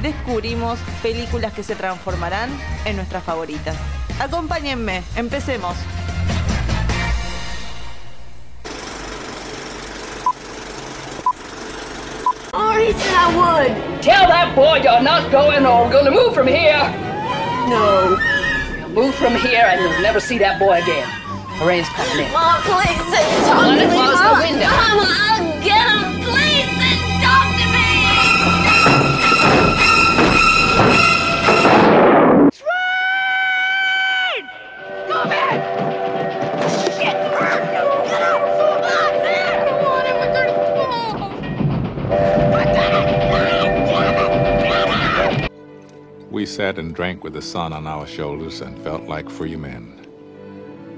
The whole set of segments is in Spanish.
descubrimos películas que se transformarán en nuestras favoritas. Acompáñenme, empecemos. I would. Tell that boy you're not going or we're going to move from here. No. You'll move from here and you'll never see that boy again. Lorraine's coming in. Mom, please talk Let me. close the window. Mama, sat and drank with the sun on our shoulders and felt like free men.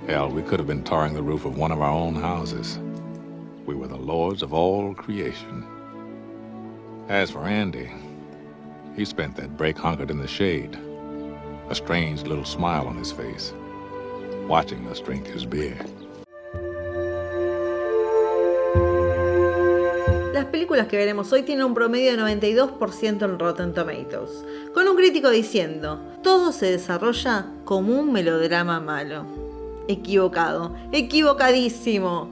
Hell, we could have been tarring the roof of one of our own houses. We were the lords of all creation. As for Andy, he spent that break hunkered in the shade, a strange little smile on his face, watching us drink his beer. Las películas que veremos hoy tienen un promedio de 92% en Rotten Tomatoes, con un crítico diciendo, todo se desarrolla como un melodrama malo. Equivocado, equivocadísimo.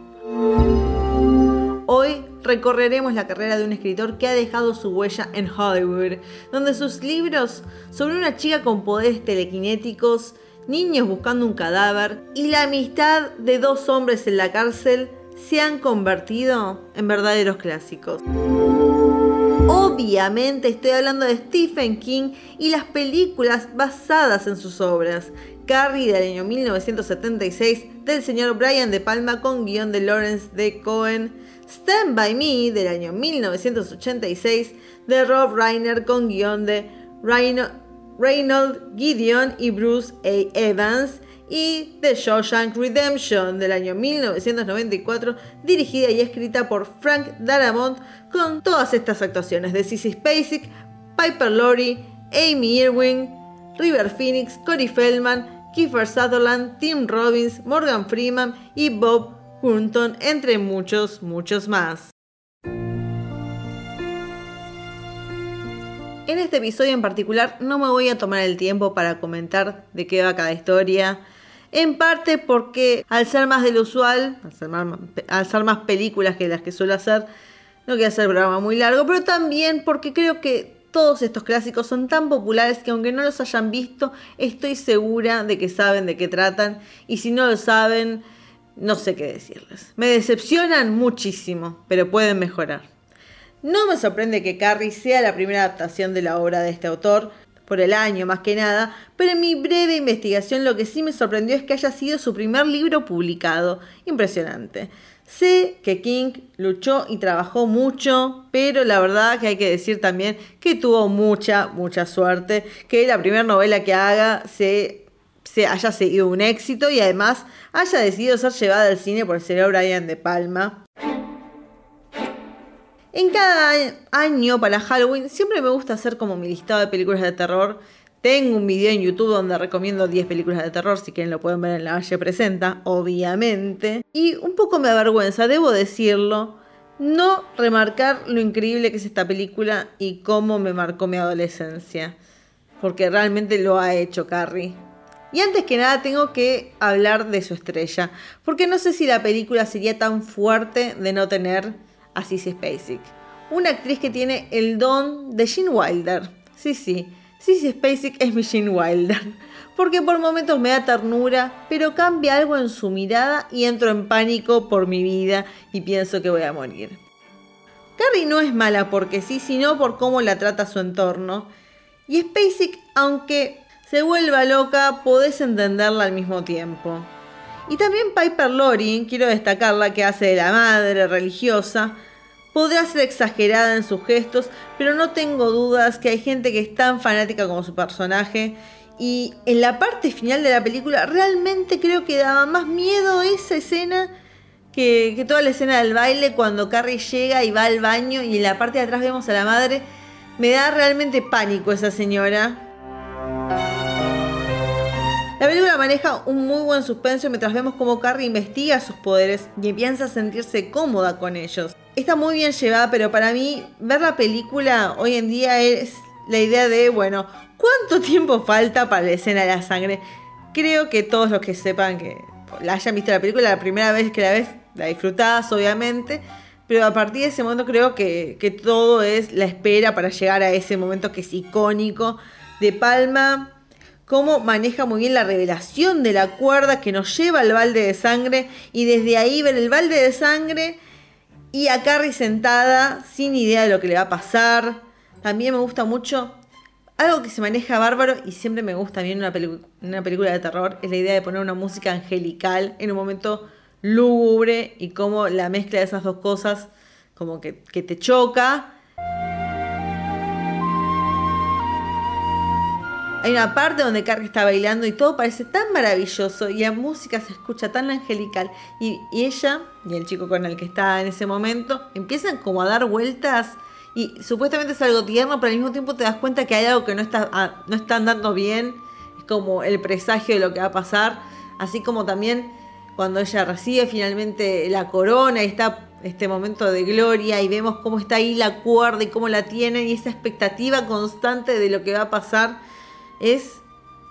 Hoy recorreremos la carrera de un escritor que ha dejado su huella en Hollywood, donde sus libros sobre una chica con poderes telequinéticos, niños buscando un cadáver y la amistad de dos hombres en la cárcel se han convertido en verdaderos clásicos. Obviamente estoy hablando de Stephen King y las películas basadas en sus obras. Carrie del año 1976 del señor Brian De Palma con guion de Lawrence D. Cohen. Stand By Me del año 1986 de Rob Reiner con guion de Reino- Reynold Gideon y Bruce A. Evans y The Shawshank Redemption del año 1994, dirigida y escrita por Frank Darabont, con todas estas actuaciones de Sissy Spacek, Piper Laurie, Amy Irwin, River Phoenix, Corey Feldman, Kiefer Sutherland, Tim Robbins, Morgan Freeman y Bob Hutton, entre muchos, muchos más. En este episodio en particular no me voy a tomar el tiempo para comentar de qué va cada historia. En parte porque al ser más del usual, al ser más, al ser más películas que las que suelo hacer, no quiero hacer programa muy largo, pero también porque creo que todos estos clásicos son tan populares que aunque no los hayan visto, estoy segura de que saben de qué tratan y si no lo saben, no sé qué decirles. Me decepcionan muchísimo, pero pueden mejorar. No me sorprende que Carrie sea la primera adaptación de la obra de este autor, por el año más que nada, pero en mi breve investigación lo que sí me sorprendió es que haya sido su primer libro publicado. Impresionante. Sé que King luchó y trabajó mucho, pero la verdad que hay que decir también que tuvo mucha, mucha suerte, que la primera novela que haga se, se haya sido un éxito y además haya decidido ser llevada al cine por el señor Brian De Palma. En cada año para Halloween siempre me gusta hacer como mi listado de películas de terror. Tengo un video en YouTube donde recomiendo 10 películas de terror, si quieren lo pueden ver en La Valle Presenta, obviamente. Y un poco me avergüenza, debo decirlo, no remarcar lo increíble que es esta película y cómo me marcó mi adolescencia. Porque realmente lo ha hecho Carrie. Y antes que nada tengo que hablar de su estrella, porque no sé si la película sería tan fuerte de no tener a Sissy Spacek. Una actriz que tiene el don de Gene Wilder. Sí, sí, Sissy Spacek es mi Gene Wilder. Porque por momentos me da ternura, pero cambia algo en su mirada y entro en pánico por mi vida y pienso que voy a morir. Carrie no es mala porque sí, sino por cómo la trata su entorno. Y Spacek, aunque se vuelva loca, podés entenderla al mismo tiempo. Y también Piper Laurie, quiero destacarla que hace de la madre religiosa, Podrá ser exagerada en sus gestos, pero no tengo dudas que hay gente que es tan fanática como su personaje. Y en la parte final de la película realmente creo que daba más miedo esa escena que, que toda la escena del baile cuando Carrie llega y va al baño y en la parte de atrás vemos a la madre. Me da realmente pánico esa señora. La película maneja un muy buen suspenso mientras vemos cómo Carrie investiga sus poderes y empieza a sentirse cómoda con ellos. Está muy bien llevada, pero para mí ver la película hoy en día es la idea de, bueno, ¿cuánto tiempo falta para la escena de la sangre? Creo que todos los que sepan que la hayan visto la película, la primera vez que la ves, la disfrutás obviamente, pero a partir de ese momento creo que, que todo es la espera para llegar a ese momento que es icónico. De Palma cómo maneja muy bien la revelación de la cuerda que nos lleva al balde de sangre y desde ahí ver el balde de sangre y a Carrie sentada sin idea de lo que le va a pasar. También me gusta mucho algo que se maneja bárbaro y siempre me gusta bien una, una película de terror es la idea de poner una música angelical en un momento lúgubre y cómo la mezcla de esas dos cosas como que, que te choca Hay una parte donde Carrie está bailando y todo parece tan maravilloso y la música se escucha tan angelical. Y, ella y el chico con el que está en ese momento empiezan como a dar vueltas y supuestamente es algo tierno, pero al mismo tiempo te das cuenta que hay algo que no está, ah, no está andando bien. Es como el presagio de lo que va a pasar. Así como también cuando ella recibe finalmente la corona y está este momento de gloria y vemos cómo está ahí la cuerda y cómo la tienen y esa expectativa constante de lo que va a pasar es,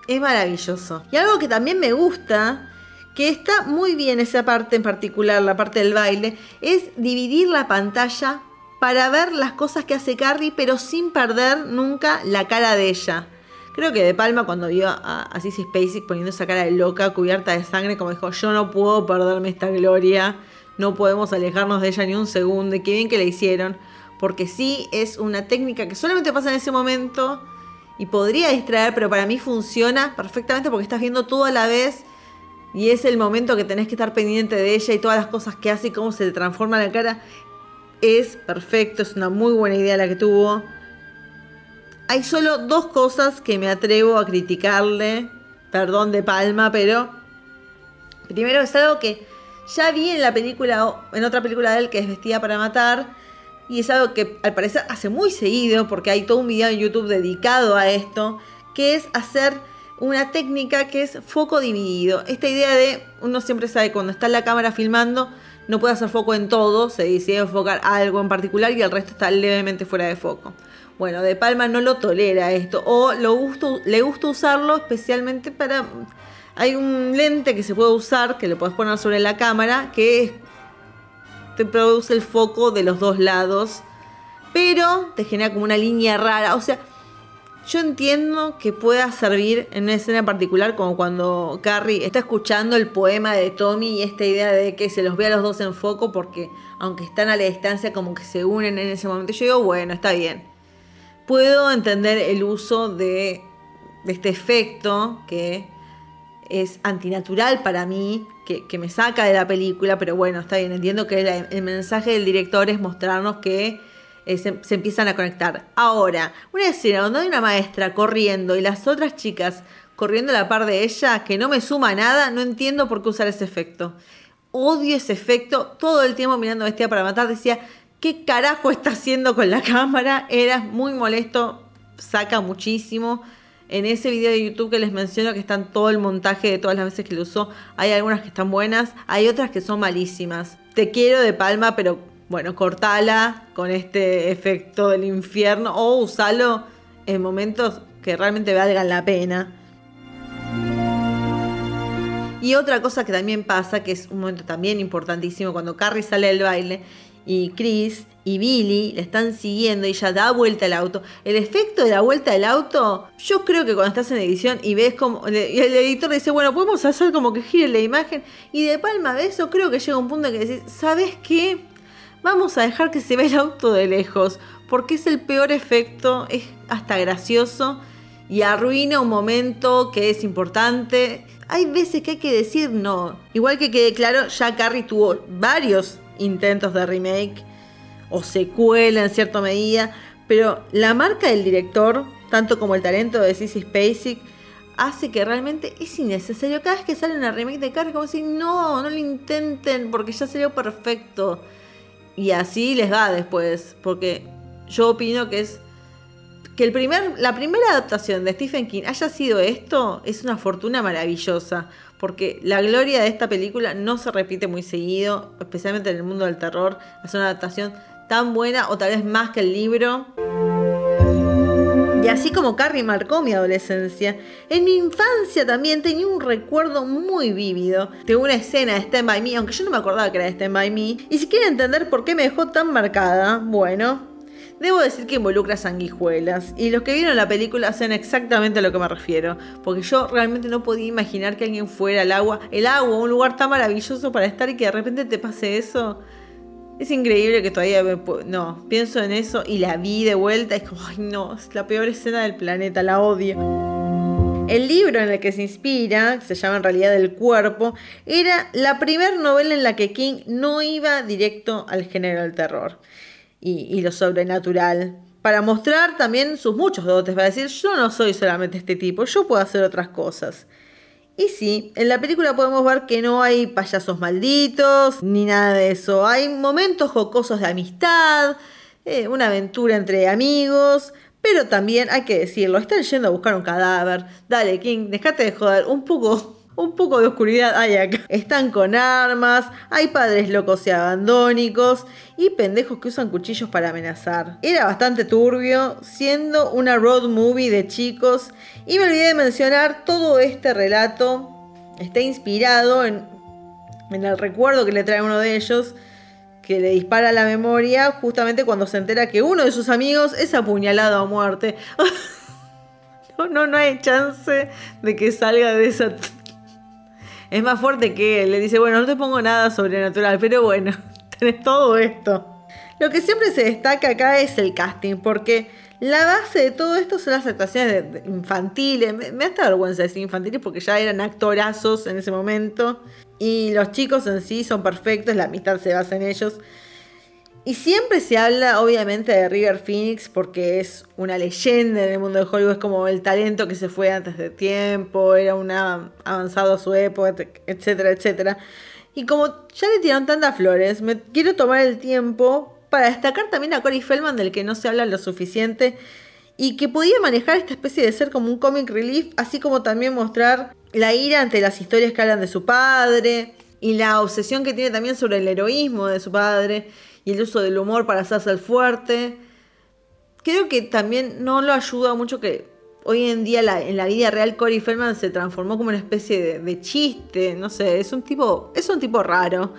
es maravilloso. Y algo que también me gusta, que está muy bien esa parte en particular, la parte del baile, es dividir la pantalla para ver las cosas que hace Carrie, pero sin perder nunca la cara de ella. Creo que De Palma cuando vio a, a Sissy poniendo esa cara de loca, cubierta de sangre, como dijo, yo no puedo perderme esta gloria, no podemos alejarnos de ella ni un segundo, y qué bien que la hicieron, porque sí es una técnica que solamente pasa en ese momento, y podría distraer, pero para mí funciona perfectamente porque estás viendo todo a la vez y es el momento que tenés que estar pendiente de ella y todas las cosas que hace y cómo se le transforma la cara. Es perfecto, es una muy buena idea la que tuvo. Hay solo dos cosas que me atrevo a criticarle, perdón de palma, pero primero es algo que ya vi en la película, en otra película de él que es Vestida para Matar, y es algo que al parecer hace muy seguido, porque hay todo un video en YouTube dedicado a esto, que es hacer una técnica que es foco dividido. Esta idea de, uno siempre sabe cuando está la cámara filmando, no puede hacer foco en todo, se decide enfocar algo en particular y el resto está levemente fuera de foco. Bueno, De Palma no lo tolera esto, o lo le gusta usarlo especialmente para... Hay un lente que se puede usar, que lo puedes poner sobre la cámara, que es te produce el foco de los dos lados, pero te genera como una línea rara. O sea, yo entiendo que pueda servir en una escena particular, como cuando Carrie está escuchando el poema de Tommy y esta idea de que se los vea a los dos en foco, porque aunque están a la distancia, como que se unen en ese momento. Yo digo, bueno, está bien. Puedo entender el uso de, de este efecto que es antinatural para mí, que, me saca de la película, pero bueno, está bien, entiendo que el mensaje del director es mostrarnos que eh, se, empiezan a conectar. Ahora, una escena donde hay una maestra corriendo y las otras chicas corriendo a la par de ella, que no me suma nada, no entiendo por qué usar ese efecto. Odio ese efecto, todo el tiempo mirando Vestida para Matar, decía, ¿qué carajo está haciendo con la cámara? Era muy molesto, saca muchísimo. En ese video de YouTube que les menciono, que están todo el montaje de todas las veces que lo usó, hay algunas que están buenas, hay otras que son malísimas. Te quiero de palma, pero bueno, cortala con este efecto del infierno o usalo en momentos que realmente valgan la pena. Y otra cosa que también pasa, que es un momento también importantísimo, cuando Carrie sale del baile y Chris y Billy le están siguiendo y ella da vuelta al auto. El efecto de la vuelta del auto, yo creo que cuando estás en edición y ves como. el editor dice, bueno, podemos hacer como que gire la imagen. Y de palma de eso, creo que llega un punto en que decís, ¿sabes qué? Vamos a dejar que se vea el auto de lejos. Porque es el peor efecto, es hasta gracioso y arruina un momento que es importante. Hay veces que hay que decir no. Igual que quede claro, ya Carrie tuvo varios intentos de remake o secuela en cierta medida, pero la marca del director, tanto como el talento de Sissy Spacek, hace que realmente es innecesario. Cada vez que sale una remake de Carrie, como si no, no lo intenten porque ya salió perfecto. Y así les va después, porque yo opino que es que el primer, la primera adaptación de Stephen King haya sido esto es una fortuna maravillosa, porque la gloria de esta película no se repite muy seguido, especialmente en el mundo del terror. Es una adaptación tan buena o tal vez más que el libro. Y así como Carrie marcó mi adolescencia, en mi infancia también tenía un recuerdo muy vívido de una escena de Stand By Me, aunque yo no me acordaba que era de Stand By Me. Y si quieren entender por qué me dejó tan marcada, bueno, Debo decir que involucra sanguijuelas, y los que vieron la película saben exactamente a lo que me refiero, porque yo realmente no podía imaginar que alguien fuera al agua, el agua, un lugar tan maravilloso para estar y que de repente te pase eso. Es increíble que todavía no, pienso en eso y la vi de vuelta, es como, ay no, es la peor escena del planeta, la odio. El libro en el que se inspira, que se llama en realidad El cuerpo, era la primera novela en la que King no iba directo al género del terror y, lo sobrenatural. Para mostrar también sus muchos dotes, para decir, yo no soy solamente este tipo, yo puedo hacer otras cosas. Y sí, en la película podemos ver que no hay payasos malditos, ni nada de eso. Hay momentos jocosos de amistad, eh, una aventura entre amigos, pero también hay que decirlo, están yendo a buscar un cadáver. Dale, King, dejate de joder, un poco un poco de oscuridad hay acá. Están con armas, hay padres locos y abandónicos y pendejos que usan cuchillos para amenazar. Era bastante turbio, siendo una road movie de chicos. Y me olvidé de mencionar, todo este relato está inspirado en, en el recuerdo que le trae uno de ellos que le dispara la memoria justamente cuando se entera que uno de sus amigos es apuñalado a muerte. no, no, no hay chance de que salga de esa es más fuerte que él. Le dice, bueno, no te pongo nada sobrenatural, pero bueno, tenés todo esto. Lo que siempre se destaca acá es el casting, porque la base de todo esto son las actuaciones infantiles. Me, me da esta vergüenza decir infantiles porque ya eran actorazos en ese momento. Y los chicos en sí son perfectos, la amistad se basa en ellos. Y siempre se habla, obviamente, de River Phoenix porque es una leyenda en el mundo de Hollywood, es como el talento que se fue antes de tiempo, era una avanzado a su época, etcétera, etcétera. Y como ya le tiraron tantas flores, me quiero tomar el tiempo para destacar también a Corey Feldman, del que no se habla lo suficiente, y que podía manejar esta especie de ser como un comic relief, así como también mostrar la ira ante las historias que hablan de su padre, y la obsesión que tiene también sobre el heroísmo de su padre y el uso del humor para hacerse el fuerte. Creo que también no lo ayuda mucho que hoy en día en la vida real Corey Feldman se transformó como una especie de, de, chiste, no sé, es un tipo, es un tipo raro.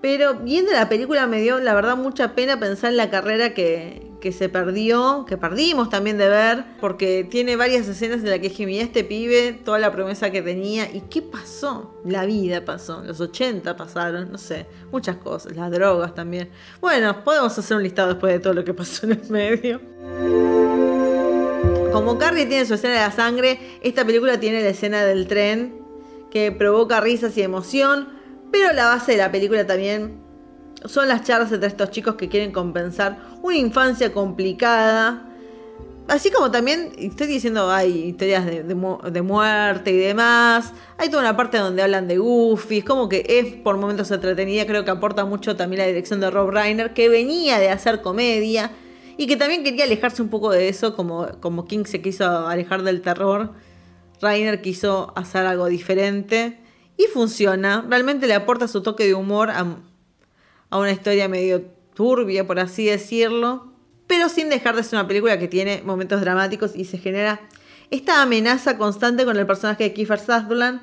Pero viendo la película me dio, la verdad, mucha pena pensar en la carrera que, se perdió, que perdimos también de ver, porque tiene varias escenas en las que dije, este pibe, toda la promesa que tenía, ¿y qué pasó? La vida pasó, los 80 pasaron, no sé, muchas cosas, las drogas también. Bueno, podemos hacer un listado después de todo lo que pasó en el medio. Como Carrie tiene su escena de la sangre, esta película tiene la escena del tren, que provoca risas y emoción pero la base de la película también son las charlas entre estos chicos que quieren compensar una infancia complicada. Así como también estoy diciendo hay historias de, muerte y demás. Hay toda una parte donde hablan de Goofy. Es como que es por momentos entretenida. Creo que aporta mucho también la dirección de Rob Reiner, que venía de hacer comedia y que también quería alejarse un poco de eso, como, como King se quiso alejar del terror. Reiner quiso hacer algo diferente. Y funciona, realmente le aporta su toque de humor a, una historia medio turbia, por así decirlo, pero sin dejar de ser una película que tiene momentos dramáticos y se genera esta amenaza constante con el personaje de Kiefer Sutherland,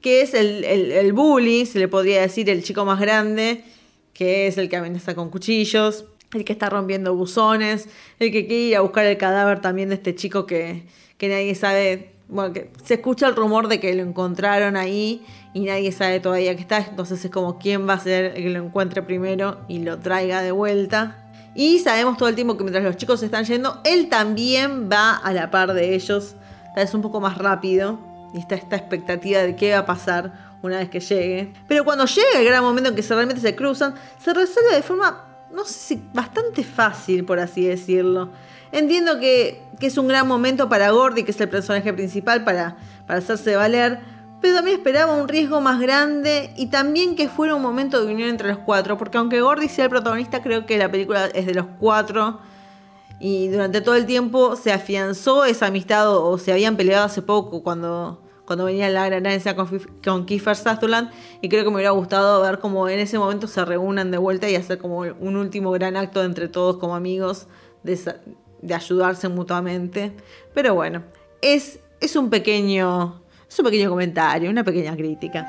que es el, el, bully, se le podría decir, el chico más grande, que es el que amenaza con cuchillos, el que está rompiendo buzones, el que quiere ir a buscar el cadáver también de este chico que, que nadie sabe, bueno, que se escucha el rumor de que lo encontraron ahí y nadie sabe todavía que está. Entonces es como quién va a ser el que lo encuentre primero y lo traiga de vuelta. Y sabemos todo el tiempo que mientras los chicos están yendo, él también va a la par de ellos. Tal vez un poco más rápido. Y está esta expectativa de qué va a pasar una vez que llegue. Pero cuando llega el gran momento en que realmente se cruzan, se resuelve de forma no sé si bastante fácil, por así decirlo. Entiendo que, es un gran momento para Gordy, que es el personaje principal, para, hacerse valer, pero también esperaba un riesgo más grande y también que fuera un momento de unión entre los cuatro, porque aunque Gordy sea el protagonista, creo que la película es de los cuatro y durante todo el tiempo se afianzó esa amistad o, se habían peleado hace poco cuando, cuando venía la gran con, con Kiefer Sutherland y creo que me hubiera gustado ver cómo en ese momento se reúnan de vuelta y hacer como un último gran acto entre todos como amigos de, de ayudarse mutuamente. Pero bueno, es, es un pequeño es un pequeño comentario, una pequeña crítica.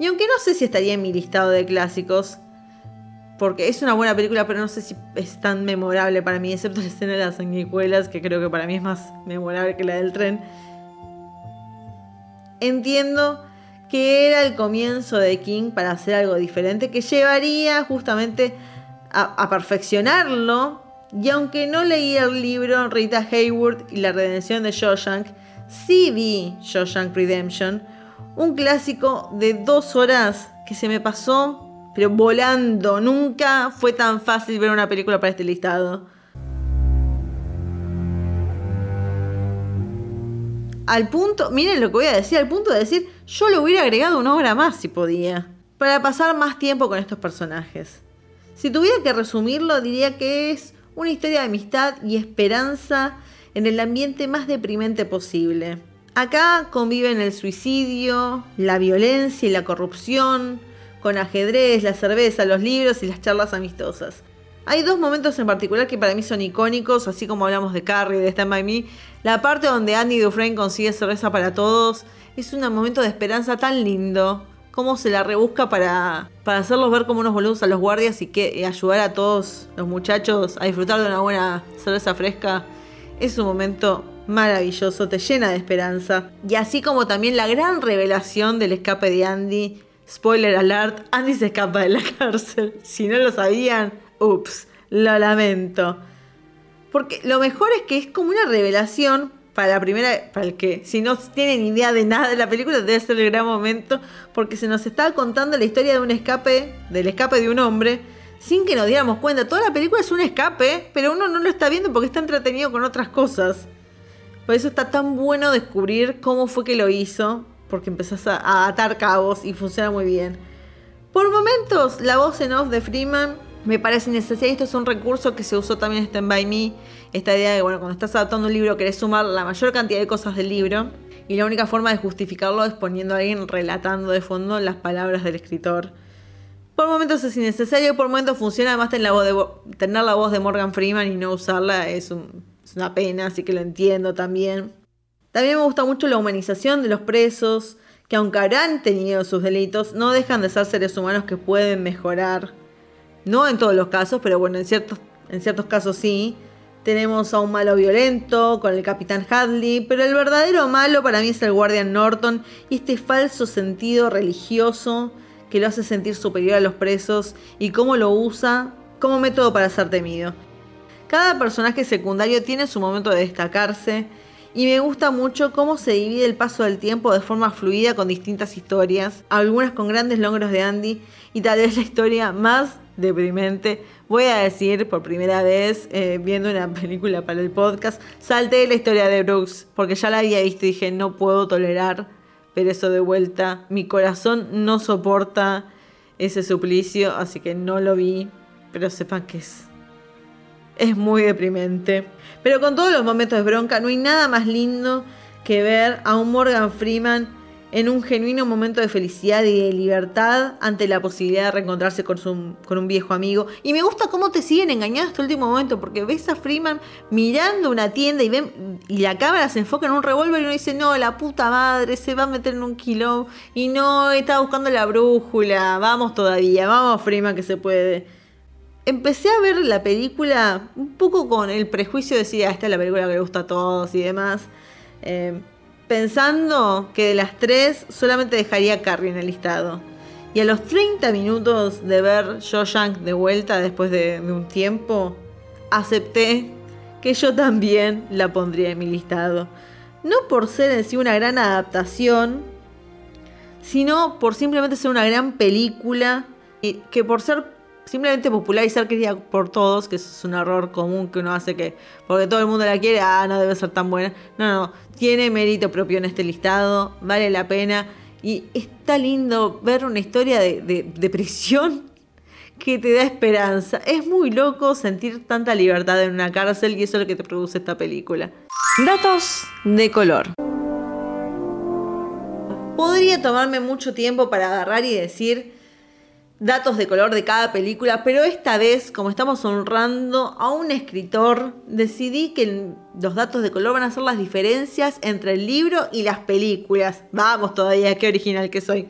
Y aunque no sé si estaría en mi listado de clásicos, porque es una buena película, pero no sé si es tan memorable para mí, excepto la escena de las sanguijuelas, que creo que para mí es más memorable que la del tren. Entiendo que era el comienzo de King para hacer algo diferente, que llevaría justamente a, perfeccionarlo y aunque no leí el libro Rita Hayward y la redención de Shawshank, sí vi Shawshank Redemption, un clásico de dos horas que se me pasó, pero volando. Nunca fue tan fácil ver una película para este listado. Al punto, miren lo que voy a decir, al punto de decir, yo le hubiera agregado una hora más si podía, para pasar más tiempo con estos personajes. Si tuviera que resumirlo, diría que es una historia de amistad y esperanza en el ambiente más deprimente posible. Acá conviven el suicidio, la violencia y la corrupción, con ajedrez, la cerveza, los libros y las charlas amistosas. Hay dos momentos en particular que para mí son icónicos, así como hablamos de Carrie, de Stand By Me. La parte donde Andy Dufresne consigue cerveza para todos es un momento de esperanza tan lindo cómo se la rebusca para, para hacerlos ver como unos boludos a los guardias y, que, ayudar a todos los muchachos a disfrutar de una buena cerveza fresca. Es un momento maravilloso, te llena de esperanza. Y así como también la gran revelación del escape de Andy. Spoiler alert, Andy se escapa de la cárcel. Si no lo sabían, ups, lo lamento. Porque lo mejor es que es como una revelación para la primera, para el que si no tienen idea de nada de la película, debe ser el gran momento, porque se nos está contando la historia de un escape, del escape de un hombre, sin que nos diéramos cuenta. Toda la película es un escape, pero uno no lo está viendo porque está entretenido con otras cosas. Por eso está tan bueno descubrir cómo fue que lo hizo, porque empezás a, atar cabos y funciona muy bien. Por momentos, la voz en off de Freeman me parece innecesaria. Esto es un recurso que se usó también en Stand By Me esta idea de que, bueno, cuando estás adaptando un libro querés sumar la mayor cantidad de cosas del libro y la única forma de justificarlo es poniendo a alguien relatando de fondo las palabras del escritor. Por momentos es innecesario, por momentos funciona, además tener la voz de, Morgan Freeman y no usarla es, es una pena, así que lo entiendo también. También me gusta mucho la humanización de los presos, que aunque habrán tenido sus delitos, no dejan de ser seres humanos que pueden mejorar. No en todos los casos, pero bueno, en ciertos, en ciertos casos sí. Tenemos a un malo violento con el capitán Hadley, pero el verdadero malo para mí es el guardián Norton y este falso sentido religioso que lo hace sentir superior a los presos y cómo lo usa como método para ser temido. Cada personaje secundario tiene su momento de destacarse y me gusta mucho cómo se divide el paso del tiempo de forma fluida con distintas historias, algunas con grandes logros de Andy y tal vez la historia más deprimente voy a decir por primera vez, eh, viendo una película para el podcast, salté la historia de Brooks, porque ya la había visto y dije, no puedo tolerar ver eso de vuelta. Mi corazón no soporta ese suplicio, así que no lo vi, pero sepan que es, es muy deprimente. Pero con todos los momentos de bronca, no hay nada más lindo que ver a un Morgan Freeman en un genuino momento de felicidad y de libertad ante la posibilidad de reencontrarse con, con un viejo amigo. Y me gusta cómo te siguen engañando hasta el último momento, porque ves a Freeman mirando una tienda y, ven, y la cámara se enfoca en un revólver y uno dice, no, la puta madre, se va a meter en un kilo y no, está buscando la brújula, vamos todavía, vamos Freeman que se puede. Empecé a ver la película un poco con el prejuicio de decir, ah, esta es la película que le gusta a todos y demás. Eh, pensando que de las tres solamente dejaría Carrie en el listado. Y a los 30 minutos de ver Shawshank de vuelta después de, un tiempo, acepté que yo también la pondría en mi listado. No por ser en sí una gran adaptación, sino por simplemente ser una gran película y que por ser simplemente popular y ser querida por todos, que es un error común que uno hace que porque todo el mundo la quiere, ah, no debe ser tan buena. No, no, tiene mérito propio en este listado, vale la pena y está lindo ver una historia de, de, de prisión que te da esperanza. Es muy loco sentir tanta libertad en una cárcel y eso es lo que te produce esta película. Datos de color. Podría tomarme mucho tiempo para agarrar y decir datos de color de cada película, pero esta vez, como estamos honrando a un escritor, decidí que los datos de color van a ser las diferencias entre el libro y las películas. Vamos todavía, qué original que soy.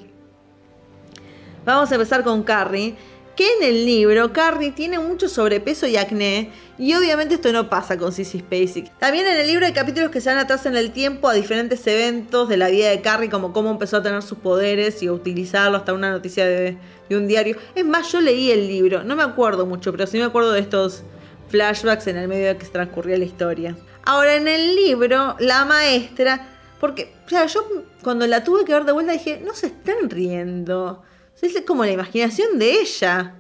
Vamos a empezar con Carrie que en el libro Carrie tiene mucho sobrepeso y acné y obviamente esto no pasa con Sissy Spacek. También en el libro hay capítulos que se van atrás en el tiempo a diferentes eventos de la vida de Carrie como cómo empezó a tener sus poderes y a utilizarlo hasta una noticia de, de un diario. Es más, yo leí el libro, no me acuerdo mucho, pero sí me acuerdo de estos flashbacks en el medio de que se transcurría la historia. Ahora en el libro, la maestra, porque, claro, yo cuando la tuve que ver de vuelta dije, no se están riendo es como la imaginación de ella.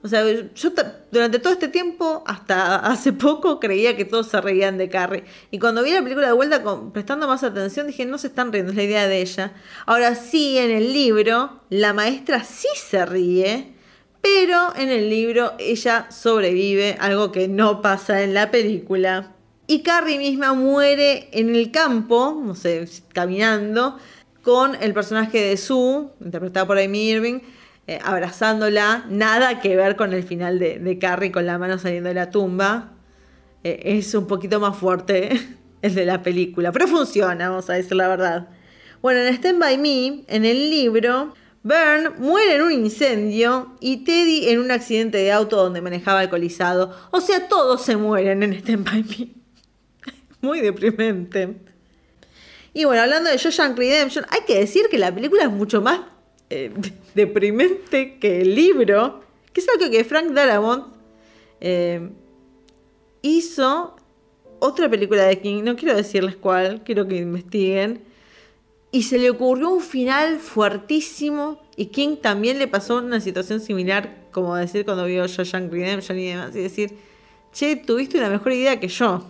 O sea, yo durante todo este tiempo, hasta hace poco, creía que todos se reían de Carrie. Y cuando vi la película de vuelta, prestando más atención, dije, no se están riendo, es la idea de ella. Ahora sí, en el libro, la maestra sí se ríe, pero en el libro ella sobrevive, algo que no pasa en la película. Y Carrie misma muere en el campo, no sé, caminando, con el personaje de Sue, interpretado por Amy Irving, eh, abrazándola. Nada que ver con el final de, Carrie con la mano saliendo de la tumba. Eh, es un poquito más fuerte el de la película, pero funciona, vamos a decir la verdad. Bueno, en Stand By Me, en el libro, Bern muere en un incendio y Teddy en un accidente de auto donde manejaba alcoholizado. O sea, todos se mueren en Stand By Me. Muy deprimente. Y bueno, hablando de Shawshank Redemption, hay que decir que la película es mucho más eh, deprimente que el libro, que es algo que Frank Darabont eh, hizo otra película de King, no quiero decirles cuál, quiero que investiguen, y se le ocurrió un final fuertísimo y King también le pasó una situación similar, como decir cuando vio Shawshank Redemption y demás, y decir, che, tuviste una mejor idea que yo.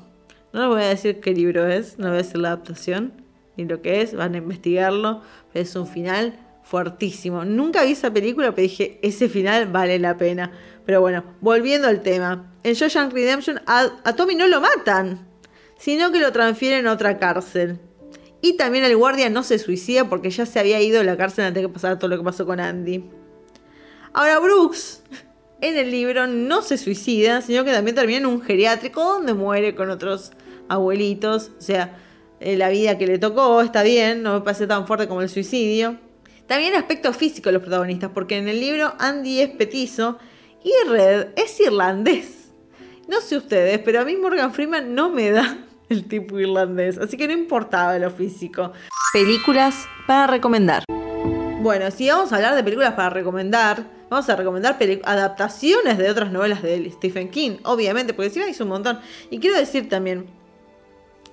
No les voy a decir qué libro es, no voy a decir la adaptación ni lo que es, van a investigarlo, pero es un final fuertísimo. Nunca vi esa película, pero dije, ese final vale la pena. Pero bueno, volviendo al tema. En Shawshank Redemption a, a Tommy no lo matan, sino que lo transfieren a otra cárcel. Y también el guardia no se suicida porque ya se había ido a la cárcel antes de que pasara todo lo que pasó con Andy. Ahora Brooks, en el libro, no se suicida, sino que también termina en un geriátrico donde muere con otros abuelitos. O sea, eh, la vida que le tocó, está bien, no me parece tan fuerte como el suicidio. También aspecto físico de los protagonistas, porque en el libro Andy es petizo y Red es irlandés. No sé ustedes, pero a mí Morgan Freeman no me da el tipo irlandés, así que no importaba lo físico. Películas para recomendar. Bueno, si vamos a hablar de películas para recomendar, vamos a recomendar adaptaciones de otras novelas de Stephen King, obviamente, porque si hizo un montón. Y quiero decir también,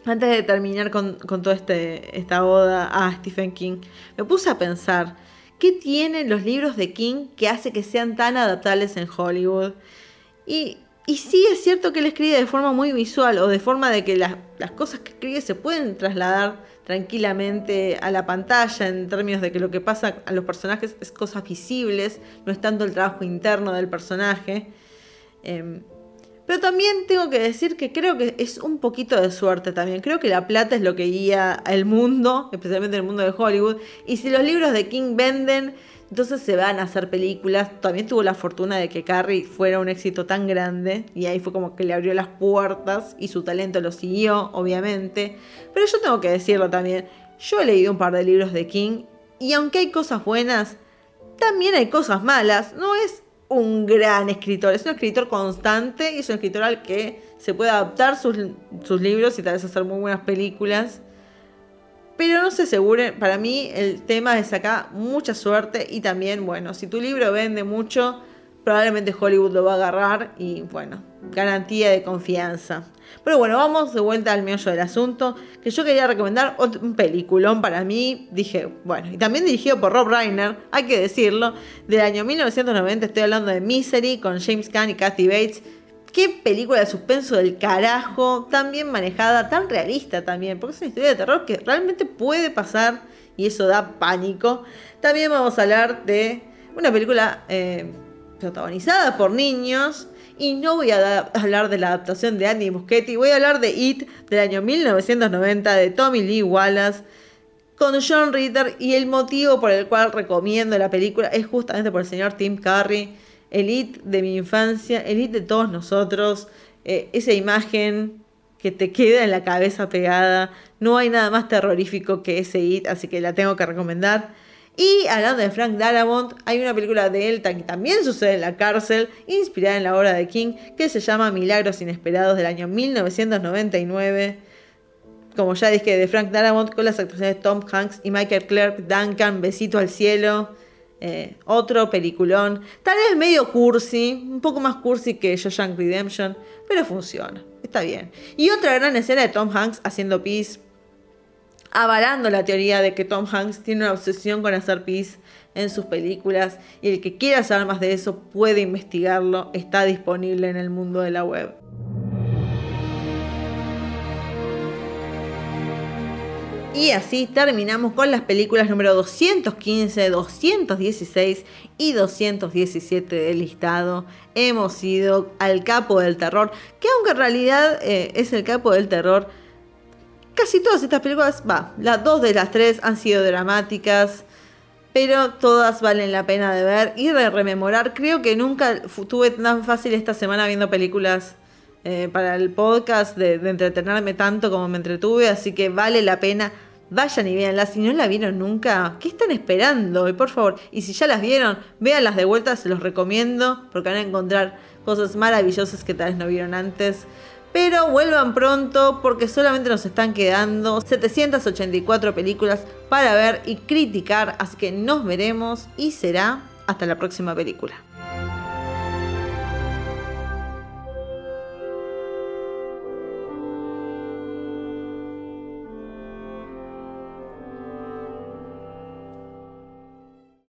antes de terminar con, toda este, esta oda a Stephen King, me puse a pensar, ¿qué tienen los libros de King que hace que sean tan adaptables en Hollywood? Y, y sí es cierto que él escribe de forma muy visual o de forma de que las, las cosas que escribe se pueden trasladar tranquilamente a la pantalla en términos de que lo que pasa a los personajes es cosas visibles, no es tanto el trabajo interno del personaje. Em, pero también tengo que decir que creo que es un poquito de suerte también. Creo que la plata es lo que guía al mundo, especialmente el mundo de Hollywood. Y si los libros de King venden, entonces se van a hacer películas. También tuvo la fortuna de que Carrie fuera un éxito tan grande. Y ahí fue como que le abrió las puertas y su talento lo siguió, obviamente. Pero yo tengo que decirlo también. Yo he leído un par de libros de King. Y aunque hay cosas buenas, también hay cosas malas. No es un gran escritor, es un escritor constante y es un escritor al que se puede adaptar sus, libros y tal vez hacer muy buenas películas. Pero no se asegure, para mí el tema es acá mucha suerte y también, bueno, si tu libro vende mucho, probablemente Hollywood lo va a agarrar y bueno, garantía de confianza. Pero bueno, vamos de vuelta al meollo del asunto, que yo quería recomendar un peliculón para mí, dije, bueno, y también dirigido por Rob Reiner, hay que decirlo, del año 1990, estoy hablando de Misery con James Caan y Kathy Bates. Qué película de suspenso del carajo, tan bien manejada, tan realista también, porque es una historia de terror que realmente puede pasar y eso da pánico. También vamos a hablar de una película eh, protagonizada por niños. Y no voy a hablar de la adaptación de Andy Muschietti, voy a hablar de It del año 1990 de Tommy Lee Wallace con John Ritter y el motivo por el cual recomiendo la película es justamente por el señor Tim Curry, el It de mi infancia, el It de todos nosotros, eh, esa imagen que te queda en la cabeza pegada, no hay nada más terrorífico que ese It, así que la tengo que recomendar. Y hablando de Frank Darabont, hay una película de él que también sucede en la cárcel, inspirada en la obra de King, que se llama Milagros Inesperados del año 1999. Como ya dije, de Frank Darabont, con las actuaciones de Tom Hanks y Michael Clark Duncan, Besito al Cielo. Eh, otro peliculón, tal vez medio cursi, un poco más cursi que Shawshank Redemption, pero funciona, está bien. Y otra gran escena de Tom Hanks haciendo pis avalando la teoría de que Tom Hanks tiene una obsesión con hacer pis en sus películas y el que quiera saber más de eso puede investigarlo, está disponible en el mundo de la web. Y así terminamos con las películas número 215, 216 y 217 del listado. Hemos ido al capo del terror, que aunque en realidad eh, es el capo del terror, Casi todas estas películas, va, las dos de las tres han sido dramáticas, pero todas valen la pena de ver y de rememorar. Creo que nunca tuve tan fácil esta semana viendo películas eh, para el podcast de, entretenerme tanto como me entretuve, así que vale la pena. Vayan y véanlas. Si no la vieron nunca, ¿qué están esperando? Y por favor, y si ya las vieron, véanlas de vuelta, se los recomiendo, porque van a encontrar cosas maravillosas que tal vez no vieron antes. Pero vuelvan pronto porque solamente nos están quedando 784 películas para ver y criticar. Así que nos veremos y será hasta la próxima película.